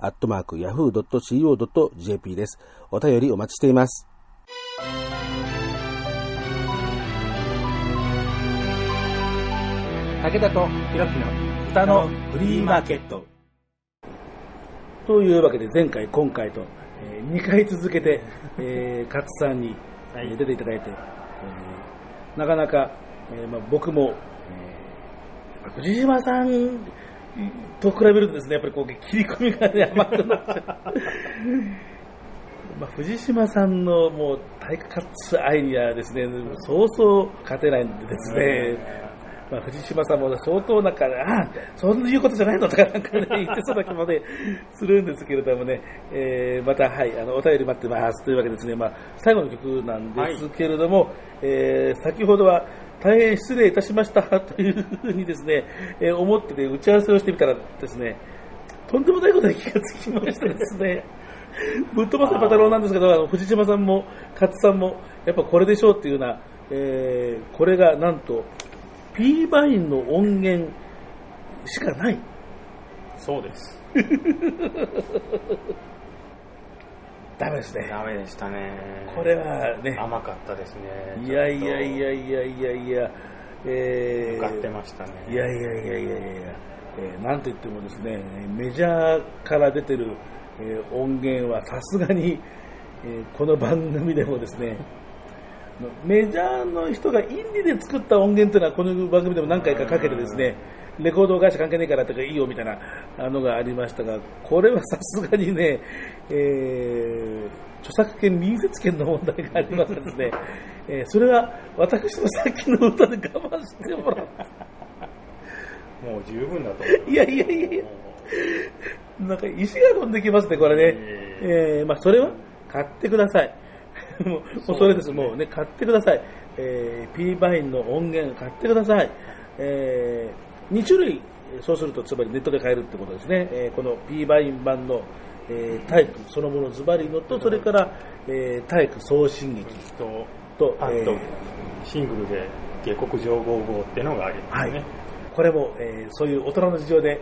アットマーク yahoo.co.jp です。お便りお待ちしています。武田とひろきの歌のフリーマーケット。というわけで前回、今回と、え2回続けて、えー、勝さんに、えー出ていただいて、えーなかなか、えーまあ、僕も、えー藤島さんと比べるとですね、やっぱりこう切り込みが、ね、甘くなっちゃう。まあ、藤島さんのもう体育活愛にはですね、そうそう勝てないんでですね、まあ、藤島さんも相当なんか、ああ、そういうことじゃないのとかなんかね、言ってそうな気もね、するんですけれどもね、えーまた、はい、あの、お便り待ってます。というわけでですね、まあ、最後の曲なんですけれども、えー先ほどは、大変失礼いたしましたというふうにですね、えー思ってて打ち合わせをしてみたらですね、とんでもないことに気がつきましてですね、ぶっ飛ばせパタローなんですけど、あの藤島さんも勝さんも、やっぱこれでしょうっていうような、えーこれがなんと、P バインの音源しかない。そうです。ダメですね。ダメでしたね。これはね、甘かったですね。いやいやいやや。いやいやいや、え向かってましたね。いやいやいやいやいやいや、えーなんといってもですね、メジャーから出てる、えー音源はさすがに、えーこの番組でもですね、メジャーの人がインディで作った音源というのはこの番組でも何回かかけてですね、レコード会社関係ねえからとかいいよみたいなあのがありましたが、これはさすがにね、えー著作権、隣接権の問題がありますですね、えーそれは私のさっきの歌で我慢してもらって、もう十分だと思います。いやいやいやいや、なんか石が飛んできますね、これね。えーまあ、それは買ってください。もうそれです、もうね、買ってください。えー、P バインの音源買ってください。え2種類、そうするとつまりネットで買えるってことですね。えーこの P バイン版の、えータイプそのものズバリのと、それから、えータイプ送信劇と、と、あとえー、シングルで下克上55っていうのがありますはいね。、これも、えーそういう大人の事情で、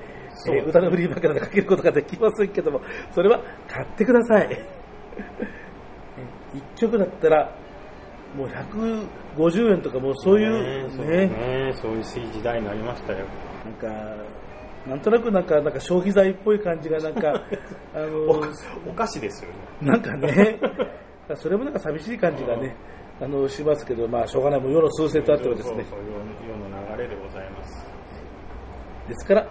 えー歌のフリーバックなどかけることができませんけども、それは買ってください。1曲だったら、もう150円とかもうそういうそうね、ねそういう時代になりましたよ。なんか、なんとなくなんか、なんか消費財っぽい感じがなんか、あのおお菓子ですよね。なんかね、それもなんか寂しい感じがね、あの、しますけど、まあ、しょうがない、もう世の数勢とあってはですね、そう世の流れでございます。ですから、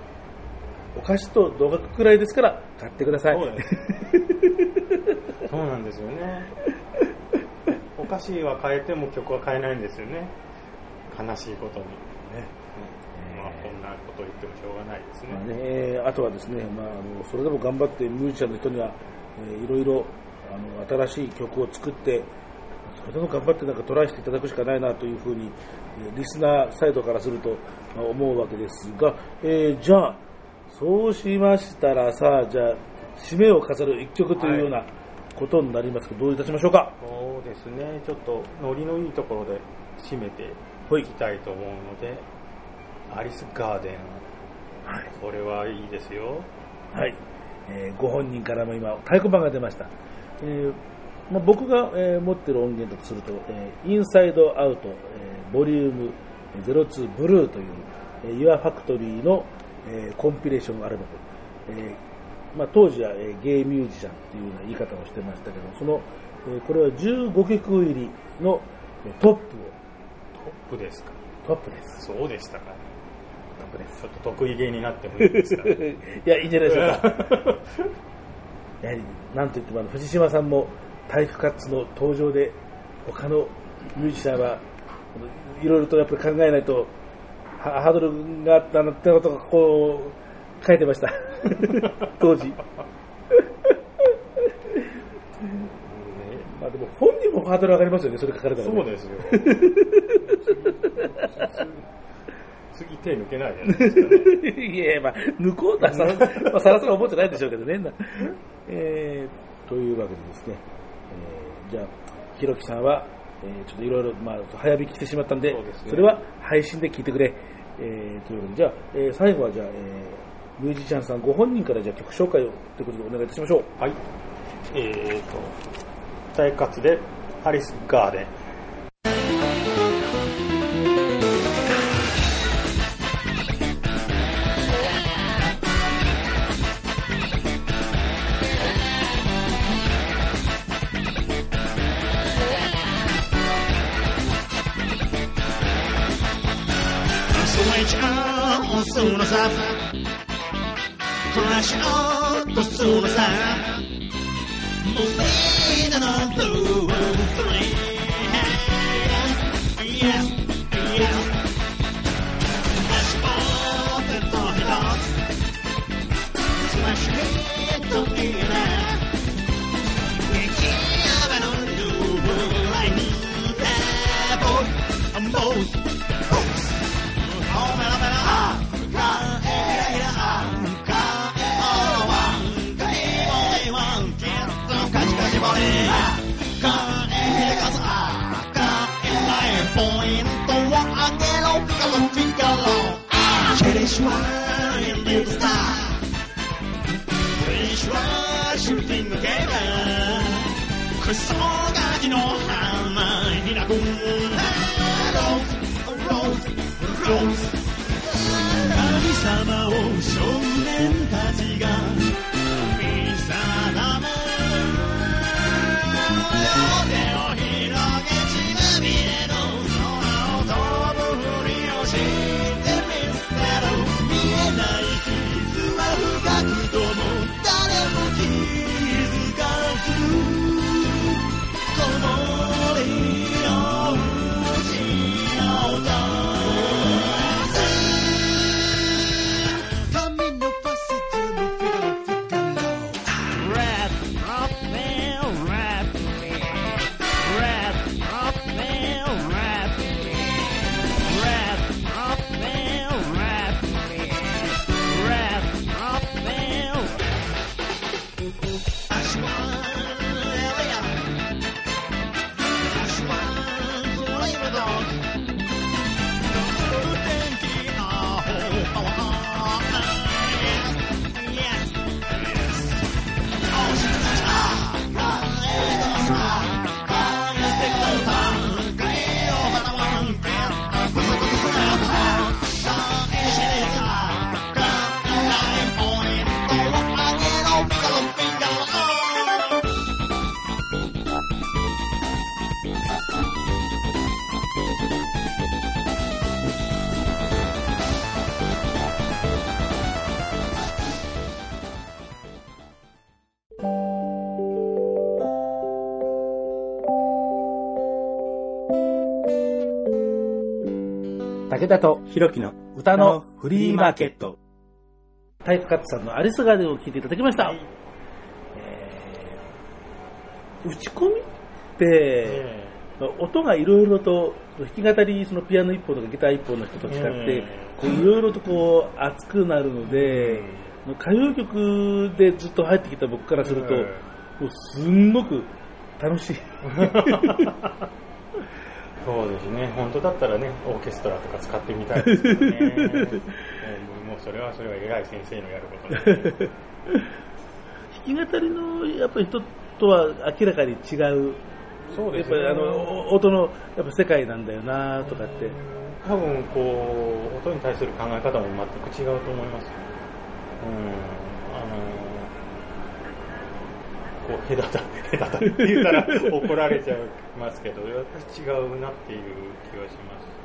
お菓子と同額くらいですから、買ってください。そう なんですよね。お菓子は変えても曲は変えないんですよね。悲しいことに。まあ、こんなこと言ってもしょうがないですね。まあね、えーあとはですね、まあ、あのそれでも頑張ってミュージシャンの人には、えーいろいろあの新しい曲を作って、それでも頑張ってなんかトライしていただくしかないなというふうに、えーリスナーサイドからすると、まあ思うわけですが、えーじゃあ、そうしましたらさ、じゃあ、締めを飾る一曲というようなことになりますけど、どういたしましょうか？そうですね、ちょっとノリのいいところで締めていきたいと思うので、アリスガーデン、これはいいですよ。はい、えーご本人からも今、太鼓判が出ました。えーまあ、僕が、えー持ってる音源だとすると、えーインサイドアウト、えーボリューム02ブルーという、えー、Your Factory の、えーコンピレーションアルバム。えーまあ、当時は、えーゲイミュージシャンっていうような言い方をしてましたけど、その、えーこれは15曲入りのえートップを、トップですか？トップです。そうでしたか。ちょっと得意げになってもいいですか？いや、いいんじゃないでしょうか。やはり、なんといってもあの藤島さんもタイプカッツの登場で、他のミュージシャンは、いろいろとやっぱり考えないと、はハードルがあったなってことがこう、書いてました。当時。まあでも本人もハードル上がりますよね、それ書かれたら、ね。そうですよ。次手抜けないじゃないですか、ね。いや、まあ、抜こうとはさ、まあ、さらさら思ってないでしょうけどね。なえー、というわけでですね、えーじゃあ、ひろきさんは、えーちょっといろいろ、まあ、早引きしてしまったんで、そねそれは配信で聞いてくれ。えーというわけで、じゃあ、えー最後はじゃあ、えーミュージシャンさんご本人からじゃあ曲紹介をということでお願いいたしましょう。はい。えーと、大活でアリスガーデン。もうス神様武田と弘樹の歌のフリーマーケット。タイプカットさんのアリスガーデンを聞いていただきました。えー打ち込みって、音がいろいろと弾き語りそのピアノ一本とかギター一本の人と違って、いろいろとこう熱くなるので、歌謡曲でずっと入ってきた僕からすると、うんもうすんごく楽しい。そうですね、本当だったらね、オーケストラとか使ってみたいですよね。もうそれはそれは偉い先生のやることで。弾き語りのやっぱり人とは明らかに違う、そうですねやっぱりあのお音のやっぱ世界なんだよなとかって、多分こう、音に対する考え方も全く違うと思います。うん、あのこう、隔た、隔たって言ったら 怒られちゃいますけど、やっぱり違うなっていう気はします。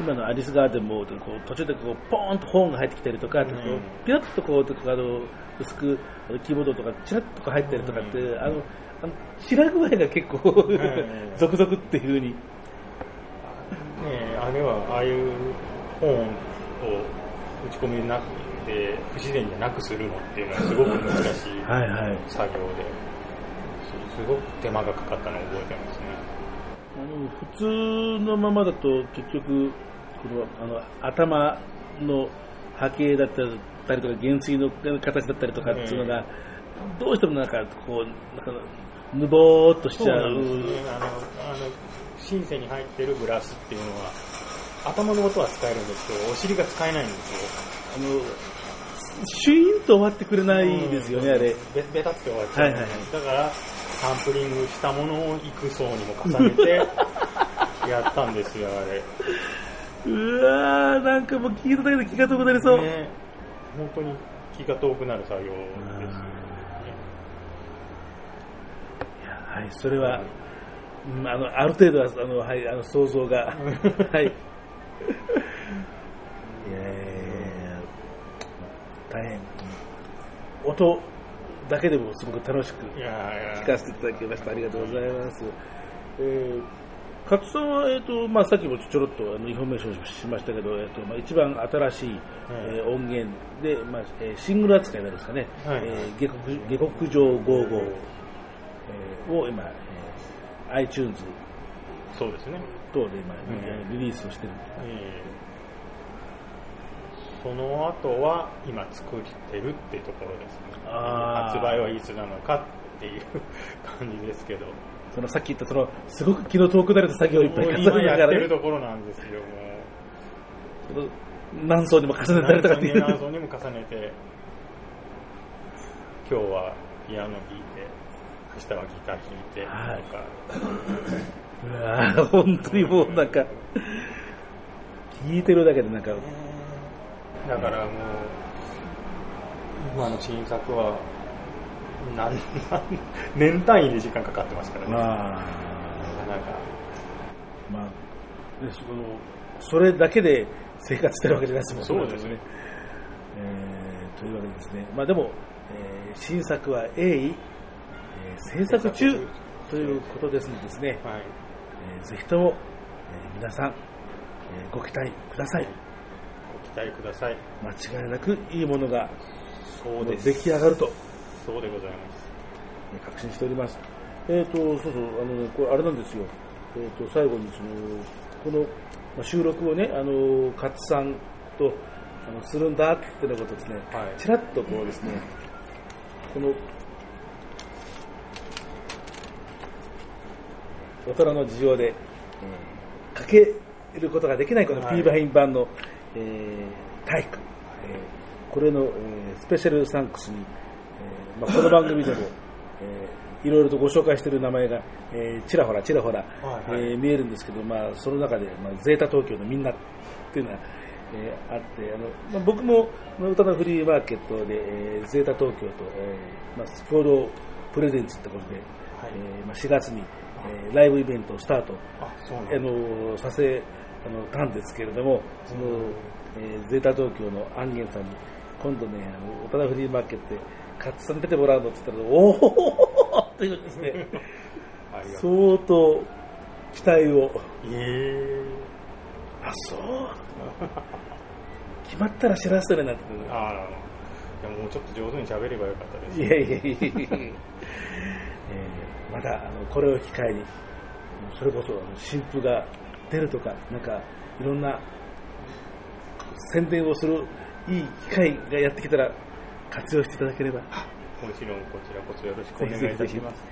今のアリスガーデンもこう途中でこうポーンとホーンが入ってきたりとか、こうピラッとこうあの薄くキーボードとかチラッとこう入ったりとかって、あのあの散ら具合が結構、ん続々っていう風に。ねえあれはああいう本を打ち込みなくて不自然じゃなくするのっていうのはすごく難しいはいはい。作業で。すすごく手間がかかったのを覚えてますね。あの普通のままだと結局このあの頭の波形だったりとか減衰の形だったりとかっていうのが、どうしてもなんかこうなんかぬぼーっとしちゃう。そうなんですねあのあのシンセに入ってるブラスっていうのは頭の音は使えるんですけどお尻が使えないんですよ。あのシュイーンと終わってくれないですよね、あれ。ベベタって終わっちゃう、はいはいはい。だからサンプリングしたものを幾層にも重ねてやったんですよあれ。うわーなんかもう聞いただけで気が遠くなりそう、ね。本当に気が遠くなる作業ですよね。いやはいそれは、うんあのある程度はあの、はい、あの想像が。はい大変。音だけでもすごく楽しくいやいや。聞かせていただきました。ありがとうございます、えー勝さんは、えーとまあ、さっきもちょろっとあのインフォメーションしましたけど、えーとまあ、一番新しい、えー音源で、まあえーシングル扱いになるんですかね、はい。えー下克下克上55、えーを今、えー iTunes そうですね、等で今、リリースをしてるえーその後は今作ってるっていうところですね。発売はいつなのかっていう感じですけど。そのさっき言ったそのすごく気の遠くなる作業をいっぱい重今やってねながら、ね、るところなんですよも何層にも重うねたりとかっていう。何層にも重ねて。今日はピアノ弾いて、明日はギター弾いて、はい。とか、本当にもうなんか、聞いてるだけでなんか、だからもう、今の新作は、年単位で時間かかってますからね。まあ、なかなか。まあ、でそのそれだけで生活してるわけじゃないですもんそうですね。えーというわけでですね、まあでも、えー新作は鋭意、えー制作中ということですのでですね、はい。えーぜひとも、えー皆さん、えーご期待ください。ご期待ください。間違いなくいいものがそうです。出来上がるとそうでございます。えー確信しております。えっ、と、そうそう、あのね、これあれなんですよ。えっ、と、最後にその、この、まあ、収録をね、あの、勝さんと、あの、するんだってのことですね、はいちらっとこうですね、この、大人の事情で、えーかけることができないこのはい。P バイン版の、えー体育、えーこれの、えースペシャルサンクスに、えーまあ、この番組でも、えーいろいろとご紹介している名前が、えーちらほらちらほら、はいはい。えー見えるんですけど、まあ、その中で、まあ、ゼータ東京のみんなっていうのが、えーあってあの、まあ、僕もまあ歌のフリーマーケットで、えーゼータ東京と、えーまあ、スポードプレゼンツってことで、えーまあ、4月に、えーライブイベントをスタートあ。のさせあのたんですけれども、そのえーゼータ東京のアンゲンさんに、今度ね、あの、大人フリーマーケットで、カツさん出てもらうのって言ったら、おおっていうですね。相当期待を、えあ、そう、決まったら知らせてねなんて、ー、ああ、でももうちょっと上手に喋ればよかったです。いやいやいやまたあのこれを機会に、それこそ新譜が出るとか、なんかいろんな宣伝をするいい機会がやってきたら活用していただければ。もちろんこちらこそよろしくお願いいたします。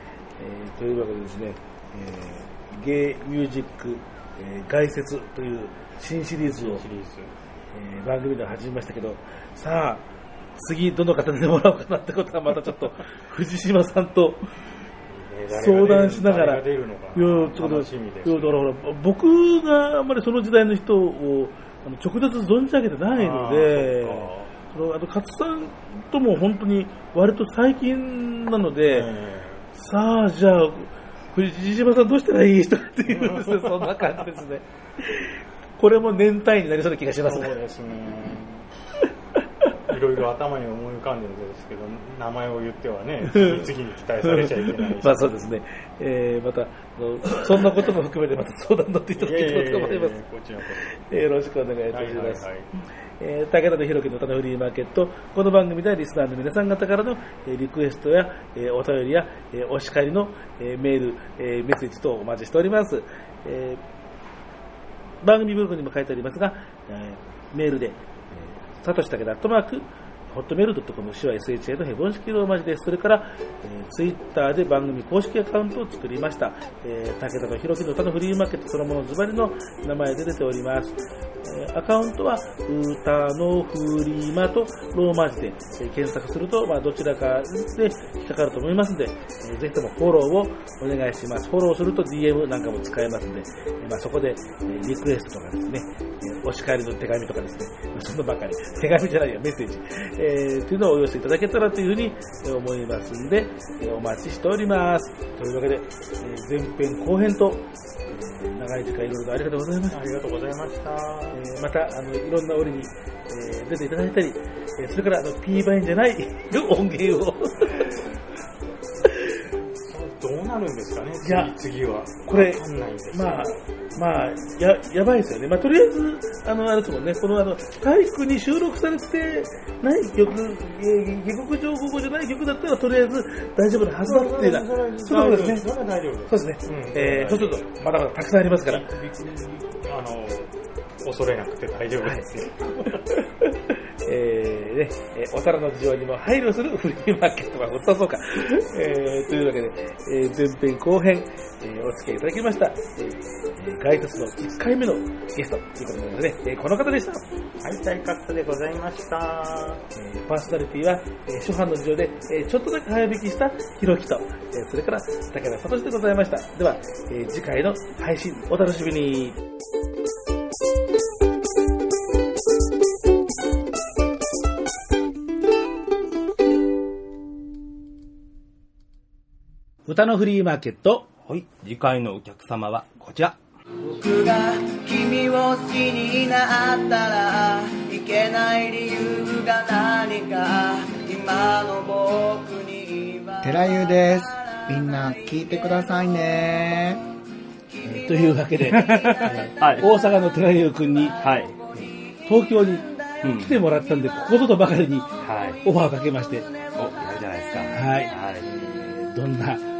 えーというわけでですね、えーゲイミュージック、えー概説という新シリーズをシリーズ。えー番組で始めましたけど、さあ、次どの方にもらおうかなってことはまたちょっと藤島さんと相談しながら、僕があんまりその時代の人を直接存じ上げてないので、あと勝さんとも本当に割と最近なので、えさあ、じゃあ、藤島さんどうしたらいい人かっていうですね、そんな感じですね。これも年単位になりそうな気がしーますね。ろいろ頭に思い浮かんでるんですけど、名前を言ってはね、次に期待されちゃいけないし。まあそうですね。えーまた、そんなことも含めてまた相談乗っていただければと思います。よろしくお願いいたそ。します。はいはいはいえー武田と弘樹の歌のフリーマーケット、この番組ではリスナーの皆さん方からの、えーリクエストや、えーお便りや、えーお叱りの、えーメール、えーメッセージ等お待ちしております。えー番組ブログにも書いてありますが、えーメールで、えー、さとしたけだアットマーク、ホットメールドットコム、手話 SHA のヘボン式ローマ字です。それから、えー、ツイッターで番組公式アカウントを作りました。えー、武田と弘樹の歌のフリーマーケットそのものズバリの名前で出ております。えーアカウントは、歌のフリーマとローマ字で、えー検索すると、まあ、どちらかで引っかかると思いますので、えーぜひともフォローをお願いします。フォローすると DM なんかも使えますので、えーまあ、そこで、えーリクエストとかですね、えーお叱りの手紙とかですね、まあそのばかり、手紙じゃないよ、メッセージ、えーというのをお寄せいただけたらというふうにえー思いますんで、えーお待ちしております。というわけで、えー前編後編と、えー長い時間いろいろとありがとうございましたあ。りがとうございました。えーまたあのいろんな折に、えー出ていただいたり、えーそれからあの P バインじゃない音源を どうなるんですかね、次次は。これまあまあややばいですよね、まあ、とりあえずあのあれですもんね。このあの体育に収録されてない曲、えー下克上午後じゃない曲だったらとりあえず大丈夫なはずだっていうようなそういうことですね。そうですね、うん。えーそうするとまだまだたくさんありますから。あの、恐れなくて大丈夫ですよ。えーね、えーお皿の事情にも配慮するフリーマーケットは本当そうか。えーというわけで、えー前編後編、えーお付き合いいただきました。えーえーガイドスの1回目のゲストということでね、えーこの方でした。はい、大カットでございました。えーパーソナリティは、えー初版の事情で、えーちょっとだけ早引きしたひろきと、えーそれから武田聡でございました。では、えー次回の配信お楽しみに。歌のフリーマーケット、はい、次回のお客様はこちら。僕が君を好きになったらいけない理由が何か今の僕には寺湯です。みんな聞いてくださいね。えーというわけで、え ーはい大阪の寺優君にはい。東京にうん来てもらったんで、ここぞとばかりにはい。オファーをかけまして、お、やるじゃないですか。はいはい。どんな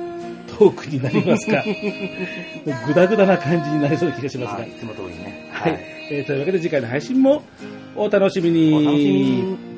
トークになりますか。グダグダな感じになりそうな気がしますが。はい、いつも通りね。はい。えーというわけで次回の配信もお楽しみに。お楽しみに。